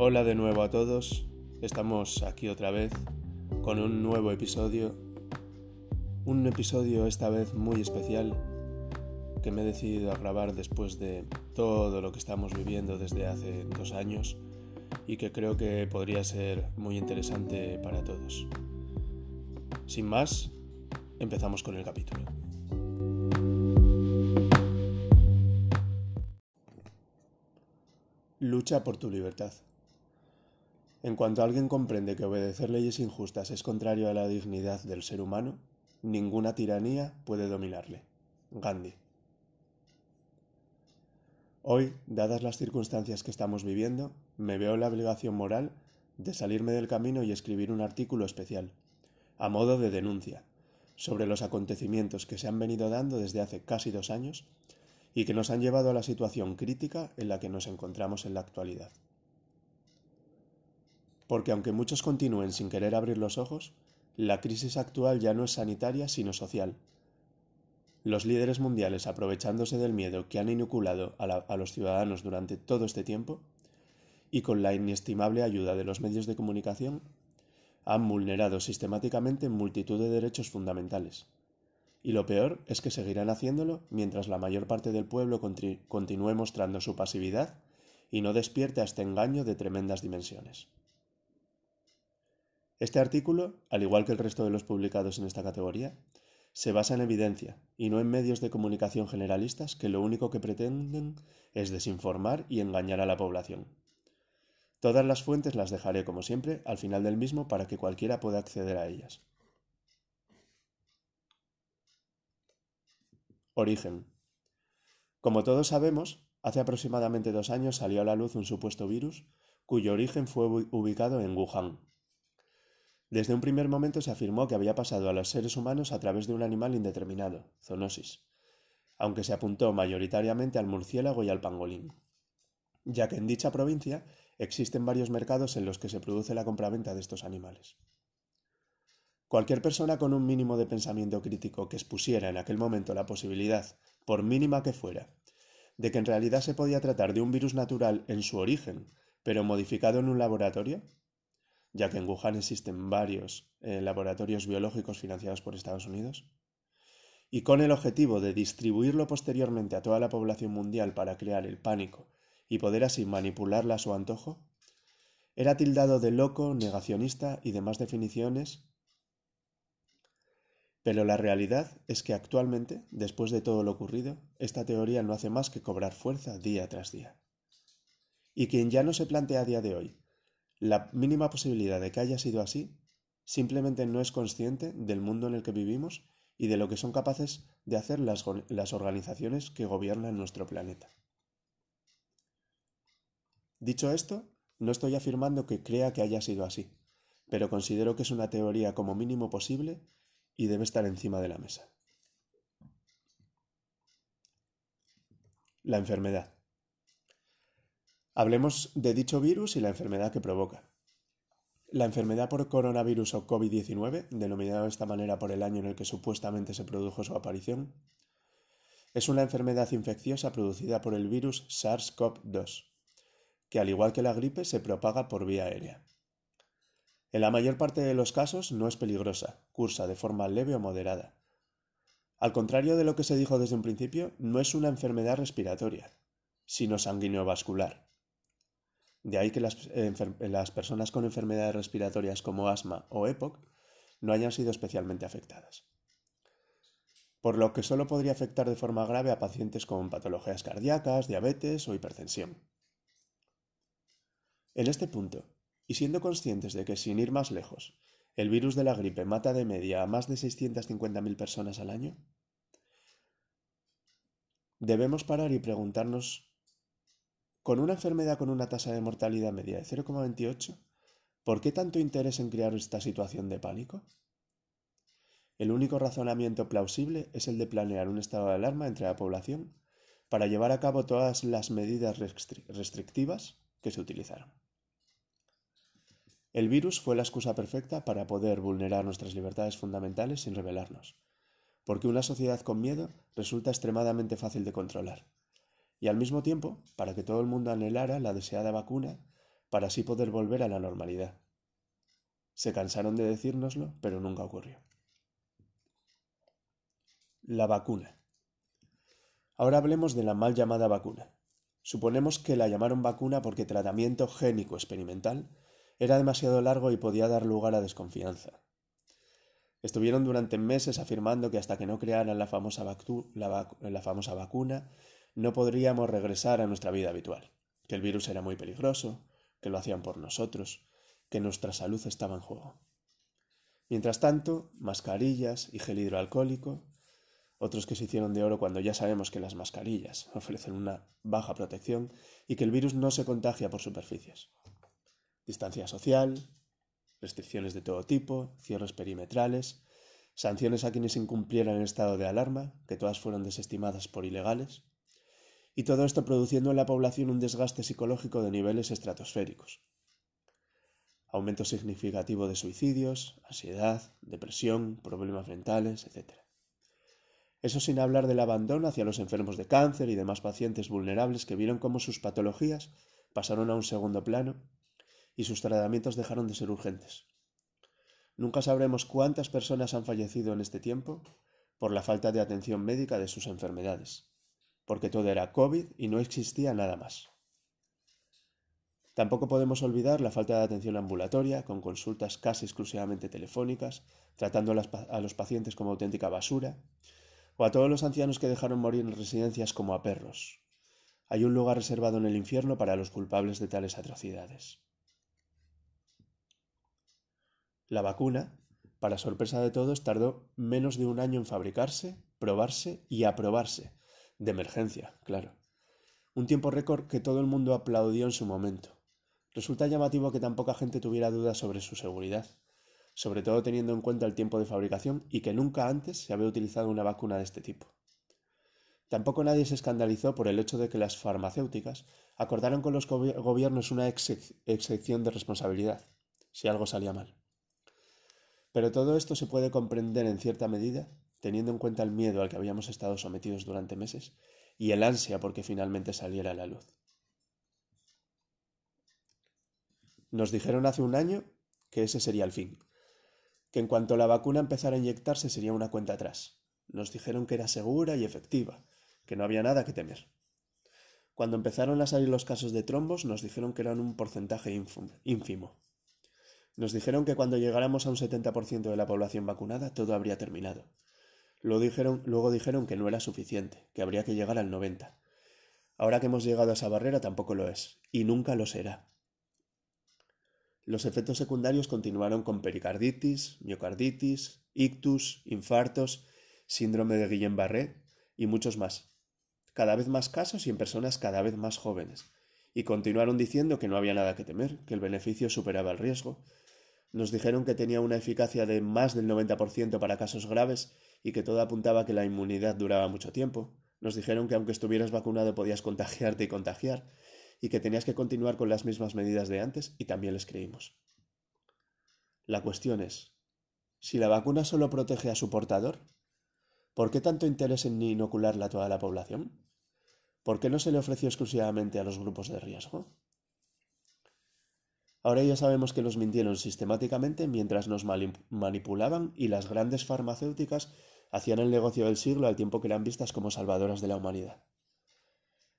Hola de nuevo a todos, estamos aquí otra vez con un nuevo episodio, un episodio esta vez muy especial que me he decidido a grabar después de todo lo que estamos viviendo desde hace dos años y que creo que podría ser muy interesante para todos. Sin más, empezamos con el capítulo. Lucha por tu libertad. En cuanto alguien comprende que obedecer leyes injustas es contrario a la dignidad del ser humano, ninguna tiranía puede dominarle. Gandhi. Hoy, dadas las circunstancias que estamos viviendo, me veo la obligación moral de salirme del camino y escribir un artículo especial, a modo de denuncia, sobre los acontecimientos que se han venido dando desde hace casi dos años y que nos han llevado a la situación crítica en la que nos encontramos en la actualidad. Porque aunque muchos continúen sin querer abrir los ojos, la crisis actual ya no es sanitaria sino social. Los líderes mundiales, aprovechándose del miedo que han inoculado a, a, los ciudadanos durante todo este tiempo, y con la inestimable ayuda de los medios de comunicación, han vulnerado sistemáticamente multitud de derechos fundamentales, y lo peor es que seguirán haciéndolo mientras la mayor parte del pueblo continúe mostrando su pasividad y no despierte a este engaño de tremendas dimensiones. Este artículo, al igual que el resto de los publicados en esta categoría, se basa en evidencia y no en medios de comunicación generalistas que lo único que pretenden es desinformar y engañar a la población. Todas las fuentes las dejaré, como siempre, al final del mismo para que cualquiera pueda acceder a ellas. Origen. Como todos sabemos, hace aproximadamente dos años salió a la luz un supuesto virus cuyo origen fue ubicado en Wuhan. Desde un primer momento se afirmó que había pasado a los seres humanos a través de un animal indeterminado, zoonosis, aunque se apuntó mayoritariamente al murciélago y al pangolín, ya que en dicha provincia existen varios mercados en los que se produce la compraventa de estos animales. Cualquier persona con un mínimo de pensamiento crítico que expusiera en aquel momento la posibilidad, por mínima que fuera, de que en realidad se podía tratar de un virus natural en su origen, pero modificado en un laboratorio, ya que en Wuhan existen varios eh, laboratorios biológicos financiados por Estados Unidos, y con el objetivo de distribuirlo posteriormente a toda la población mundial para crear el pánico y poder así manipularla a su antojo, era tildado de loco, negacionista y demás definiciones pero la realidad es que actualmente, después de todo lo ocurrido, esta teoría no hace más que cobrar fuerza día tras día. Y quien ya no se plantea a día de hoy la mínima posibilidad de que haya sido así, simplemente no es consciente del mundo en el que vivimos y de lo que son capaces de hacer las, organizaciones que gobiernan nuestro planeta. Dicho esto, no estoy afirmando que crea que haya sido así, pero considero que es una teoría como mínimo posible y debe estar encima de la mesa. La enfermedad. Hablemos de dicho virus y la enfermedad que provoca. La enfermedad por coronavirus o COVID-19, denominada de esta manera por el año en el que supuestamente se produjo su aparición, es una enfermedad infecciosa producida por el virus SARS-CoV-2, que al igual que la gripe se propaga por vía aérea. En la mayor parte de los casos no es peligrosa, cursa de forma leve o moderada. Al contrario de lo que se dijo desde un principio, no es una enfermedad respiratoria, sino sanguinovascular. De ahí que las, personas con enfermedades respiratorias como asma o EPOC no hayan sido especialmente afectadas. Por lo que solo podría afectar de forma grave a pacientes con patologías cardíacas, diabetes o hipertensión. En este punto, y siendo conscientes de que, sin ir más lejos, el virus de la gripe mata de media a más de 650.000 personas al año, debemos parar y preguntarnos, con una enfermedad con una tasa de mortalidad media de 0,28, ¿por qué tanto interés en crear esta situación de pánico? El único razonamiento plausible es el de planear un estado de alarma entre la población para llevar a cabo todas las medidas restrictivas que se utilizaron. El virus fue la excusa perfecta para poder vulnerar nuestras libertades fundamentales sin rebelarnos, porque una sociedad con miedo resulta extremadamente fácil de controlar, y al mismo tiempo, para que todo el mundo anhelara la deseada vacuna para así poder volver a la normalidad. Se cansaron de decírnoslo, pero nunca ocurrió. La vacuna. Ahora hablemos de la mal llamada vacuna. Suponemos que la llamaron vacuna porque tratamiento génico experimental era demasiado largo y podía dar lugar a desconfianza. Estuvieron durante meses afirmando que hasta que no crearan la famosa, la famosa vacuna no podríamos regresar a nuestra vida habitual, que el virus era muy peligroso, que lo hacían por nosotros, que nuestra salud estaba en juego. Mientras tanto, mascarillas y gel hidroalcohólico, otros que se hicieron de oro cuando ya sabemos que las mascarillas ofrecen una baja protección y que el virus no se contagia por superficies. Distancia social, restricciones de todo tipo, cierres perimetrales, sanciones a quienes incumplieran el estado de alarma, que todas fueron desestimadas por ilegales, y todo esto produciendo en la población un desgaste psicológico de niveles estratosféricos. Aumento significativo de suicidios, ansiedad, depresión, problemas mentales, etc. Eso sin hablar del abandono hacia los enfermos de cáncer y demás pacientes vulnerables que vieron cómo sus patologías pasaron a un segundo plano y sus tratamientos dejaron de ser urgentes. Nunca sabremos cuántas personas han fallecido en este tiempo por la falta de atención médica de sus enfermedades porque todo era COVID y no existía nada más. Tampoco podemos olvidar la falta de atención ambulatoria, con consultas casi exclusivamente telefónicas, tratando a los pacientes como auténtica basura, o a todos los ancianos que dejaron morir en residencias como a perros. Hay un lugar reservado en el infierno para los culpables de tales atrocidades. La vacuna, para sorpresa de todos, tardó menos de un año en fabricarse, probarse y aprobarse, de emergencia, claro. Un tiempo récord que todo el mundo aplaudió en su momento. Resulta llamativo que tan poca gente tuviera dudas sobre su seguridad, sobre todo teniendo en cuenta el tiempo de fabricación y que nunca antes se había utilizado una vacuna de este tipo. Tampoco nadie se escandalizó por el hecho de que las farmacéuticas acordaron con los gobiernos una excepción de responsabilidad, si algo salía mal. Pero todo esto se puede comprender en cierta medida teniendo en cuenta el miedo al que habíamos estado sometidos durante meses y el ansia porque finalmente saliera a la luz. Nos dijeron hace un año que ese sería el fin, que en cuanto la vacuna empezara a inyectarse sería una cuenta atrás. Nos dijeron que era segura y efectiva, que no había nada que temer. Cuando empezaron a salir los casos de trombos, nos dijeron que eran un porcentaje ínfimo. Nos dijeron que cuando llegáramos a un 70% de la población vacunada, todo habría terminado, dijeron, luego dijeron que no era suficiente, que habría que llegar al 90. Ahora que hemos llegado a esa barrera tampoco lo es, y nunca lo será. Los efectos secundarios continuaron con pericarditis, miocarditis, ictus, infartos, síndrome de Guillain-Barré y muchos más. Cada vez más casos y en personas cada vez más jóvenes. Y continuaron diciendo que no había nada que temer, que el beneficio superaba el riesgo. Nos dijeron que tenía una eficacia de más del 90% para casos graves y que todo apuntaba a que la inmunidad duraba mucho tiempo. Nos dijeron que aunque estuvieras vacunado podías contagiarte y contagiar, y que tenías que continuar con las mismas medidas de antes, y también les creímos. La cuestión es, si la vacuna solo protege a su portador, ¿por qué tanto interés en inocularla a toda la población? ¿Por qué no se le ofreció exclusivamente a los grupos de riesgo? Ahora ya sabemos que nos mintieron sistemáticamente mientras nos manipulaban y las grandes farmacéuticas hacían el negocio del siglo al tiempo que eran vistas como salvadoras de la humanidad.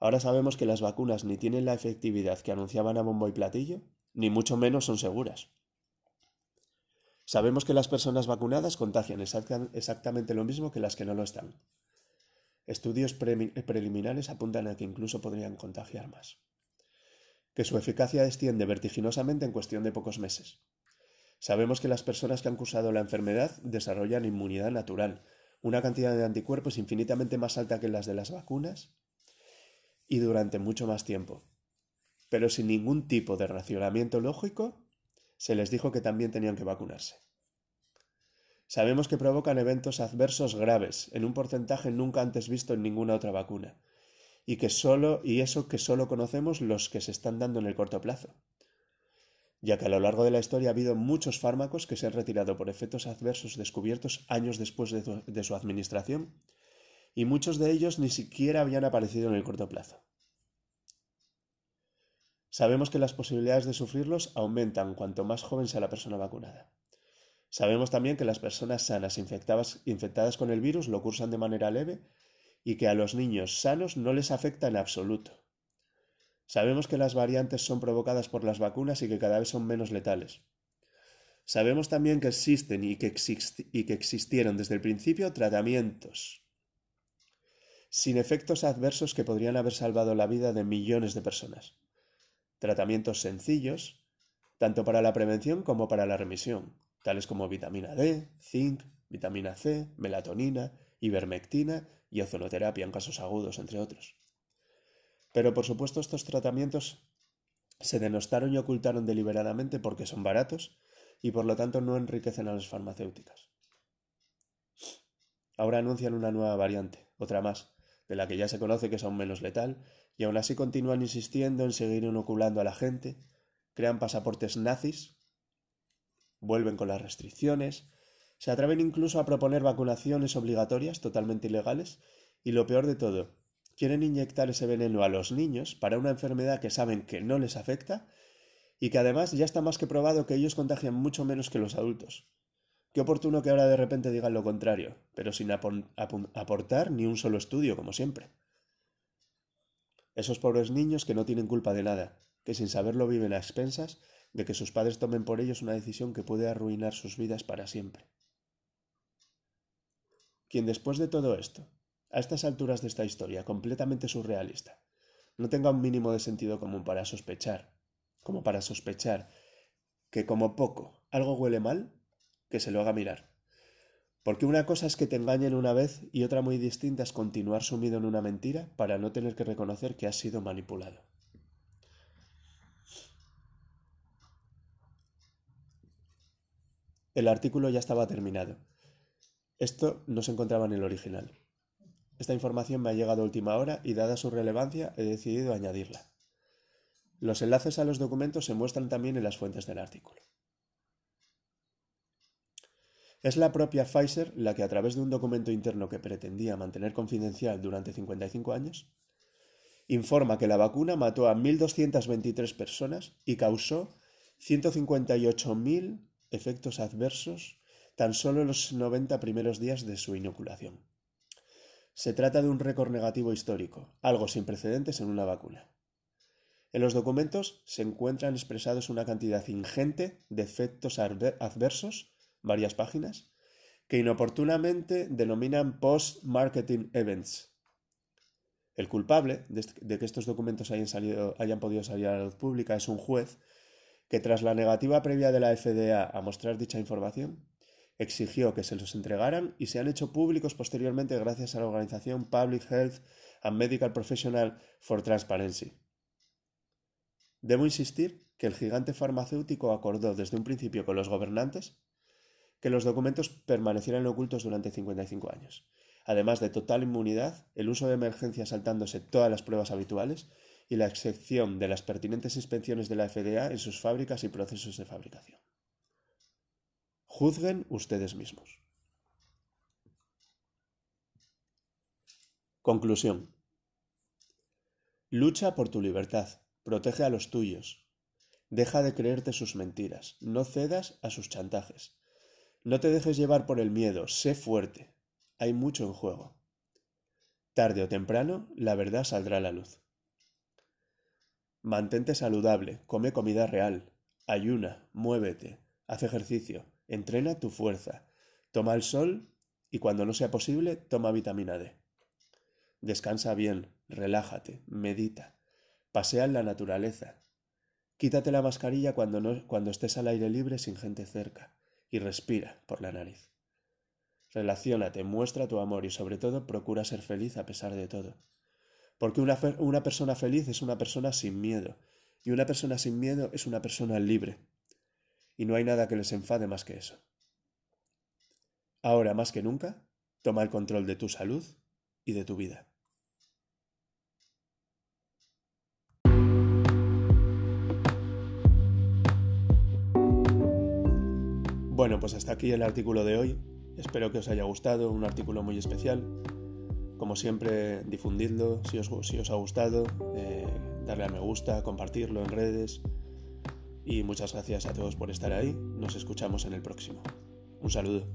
Ahora sabemos que las vacunas ni tienen la efectividad que anunciaban a bombo y platillo, ni mucho menos son seguras. Sabemos que las personas vacunadas contagian exactamente lo mismo que las que no lo están. Estudios preliminares apuntan a que incluso podrían contagiar más que su eficacia desciende vertiginosamente en cuestión de pocos meses. Sabemos que las personas que han cursado la enfermedad desarrollan inmunidad natural, una cantidad de anticuerpos infinitamente más alta que las de las vacunas y durante mucho más tiempo. Pero sin ningún tipo de racionamiento lógico, se les dijo que también tenían que vacunarse. Sabemos que provocan eventos adversos graves, en un porcentaje nunca antes visto en ninguna otra vacuna, y que solo y eso que solo conocemos los que se están dando en el corto plazo ya que a lo largo de la historia ha habido muchos fármacos que se han retirado por efectos adversos descubiertos años después de, su administración, y muchos de ellos ni siquiera habían aparecido en el corto plazo. Sabemos que las posibilidades de sufrirlos aumentan cuanto más joven sea la persona vacunada. Sabemos también que las personas sanas infectadas con el virus lo cursan de manera leve y que a los niños sanos no les afecta en absoluto. Sabemos que las variantes son provocadas por las vacunas y que cada vez son menos letales. Sabemos también que existen y que, y que existieron desde el principio tratamientos sin efectos adversos que podrían haber salvado la vida de millones de personas. Tratamientos sencillos, tanto para la prevención como para la remisión, tales como vitamina D, zinc, vitamina C, melatonina, ivermectina y ozonoterapia en casos agudos, entre otros. Pero por supuesto estos tratamientos se denostaron y ocultaron deliberadamente porque son baratos y por lo tanto no enriquecen a las farmacéuticas. Ahora anuncian una nueva variante, otra más, de la que ya se conoce que es aún menos letal, y aún así continúan insistiendo en seguir inoculando a la gente, crean pasaportes nazis vuelven con las restricciones, se atreven incluso a proponer vacunaciones obligatorias totalmente ilegales y lo peor de todo, quieren inyectar ese veneno a los niños para una enfermedad que saben que no les afecta y que además ya está más que probado que ellos contagian mucho menos que los adultos. Qué oportuno que ahora de repente digan lo contrario, pero sin aportar ni un solo estudio, como siempre. Esos pobres niños que no tienen culpa de nada, que sin saberlo viven a expensas de que sus padres tomen por ellos una decisión que puede arruinar sus vidas para siempre. Quien después de todo esto, a estas alturas de esta historia completamente surrealista, no tenga un mínimo de sentido común para sospechar, como para sospechar que como poco algo huele mal, que se lo haga mirar. Porque una cosa es que te engañen una vez y otra muy distinta es continuar sumido en una mentira para no tener que reconocer que has sido manipulado. El artículo ya estaba terminado. Esto no se encontraba en el original. Esta información me ha llegado a última hora y dada su relevancia he decidido añadirla. Los enlaces a los documentos se muestran también en las fuentes del artículo. Es la propia Pfizer la que a través de un documento interno que pretendía mantener confidencial durante 55 años, informa que la vacuna mató a 1.223 personas y causó 158.000 efectos adversos tan solo los 90 primeros días de su inoculación. Se trata de un récord negativo histórico, algo sin precedentes en una vacuna. En los documentos se encuentran expresados una cantidad ingente de efectos adversos, varias páginas, que inoportunamente denominan post-marketing events. El culpable de que estos documentos hayan, hayan podido salir a la luz pública es un juez que tras la negativa previa de la FDA a mostrar dicha información, exigió que se los entregaran y se han hecho públicos posteriormente gracias a la organización Public Health and Medical Professional for Transparency. Debo insistir que el gigante farmacéutico acordó desde un principio con los gobernantes que los documentos permanecieran ocultos durante 55 años. Además de total inmunidad, el uso de emergencia saltándose todas las pruebas habituales y la excepción de las pertinentes inspecciones de la FDA en sus fábricas y procesos de fabricación. Juzguen ustedes mismos. Conclusión. Lucha por tu libertad, protege a los tuyos. Deja de creerte sus mentiras, no cedas a sus chantajes. No te dejes llevar por el miedo, sé fuerte. Hay mucho en juego. Tarde o temprano, la verdad saldrá a la luz. Mantente saludable, come comida real, ayuna, muévete, haz ejercicio, entrena tu fuerza, toma el sol y cuando no sea posible, toma vitamina D. Descansa bien, relájate, medita, pasea en la naturaleza. Quítate la mascarilla cuando, no, cuando estés al aire libre sin gente cerca y respira por la nariz. Relaciónate, muestra tu amor y sobre todo procura ser feliz a pesar de todo. Porque una, una persona feliz es una persona sin miedo. Y una persona sin miedo es una persona libre. Y no hay nada que les enfade más que eso. Ahora más que nunca, toma el control de tu salud y de tu vida. Bueno, pues hasta aquí el artículo de hoy. Espero que os haya gustado, un artículo muy especial Como siempre, difundidlo si os, ha gustado, eh, darle a me gusta, compartirlo en redes. Y muchas gracias a todos por estar ahí. Nos escuchamos en el próximo. Un saludo.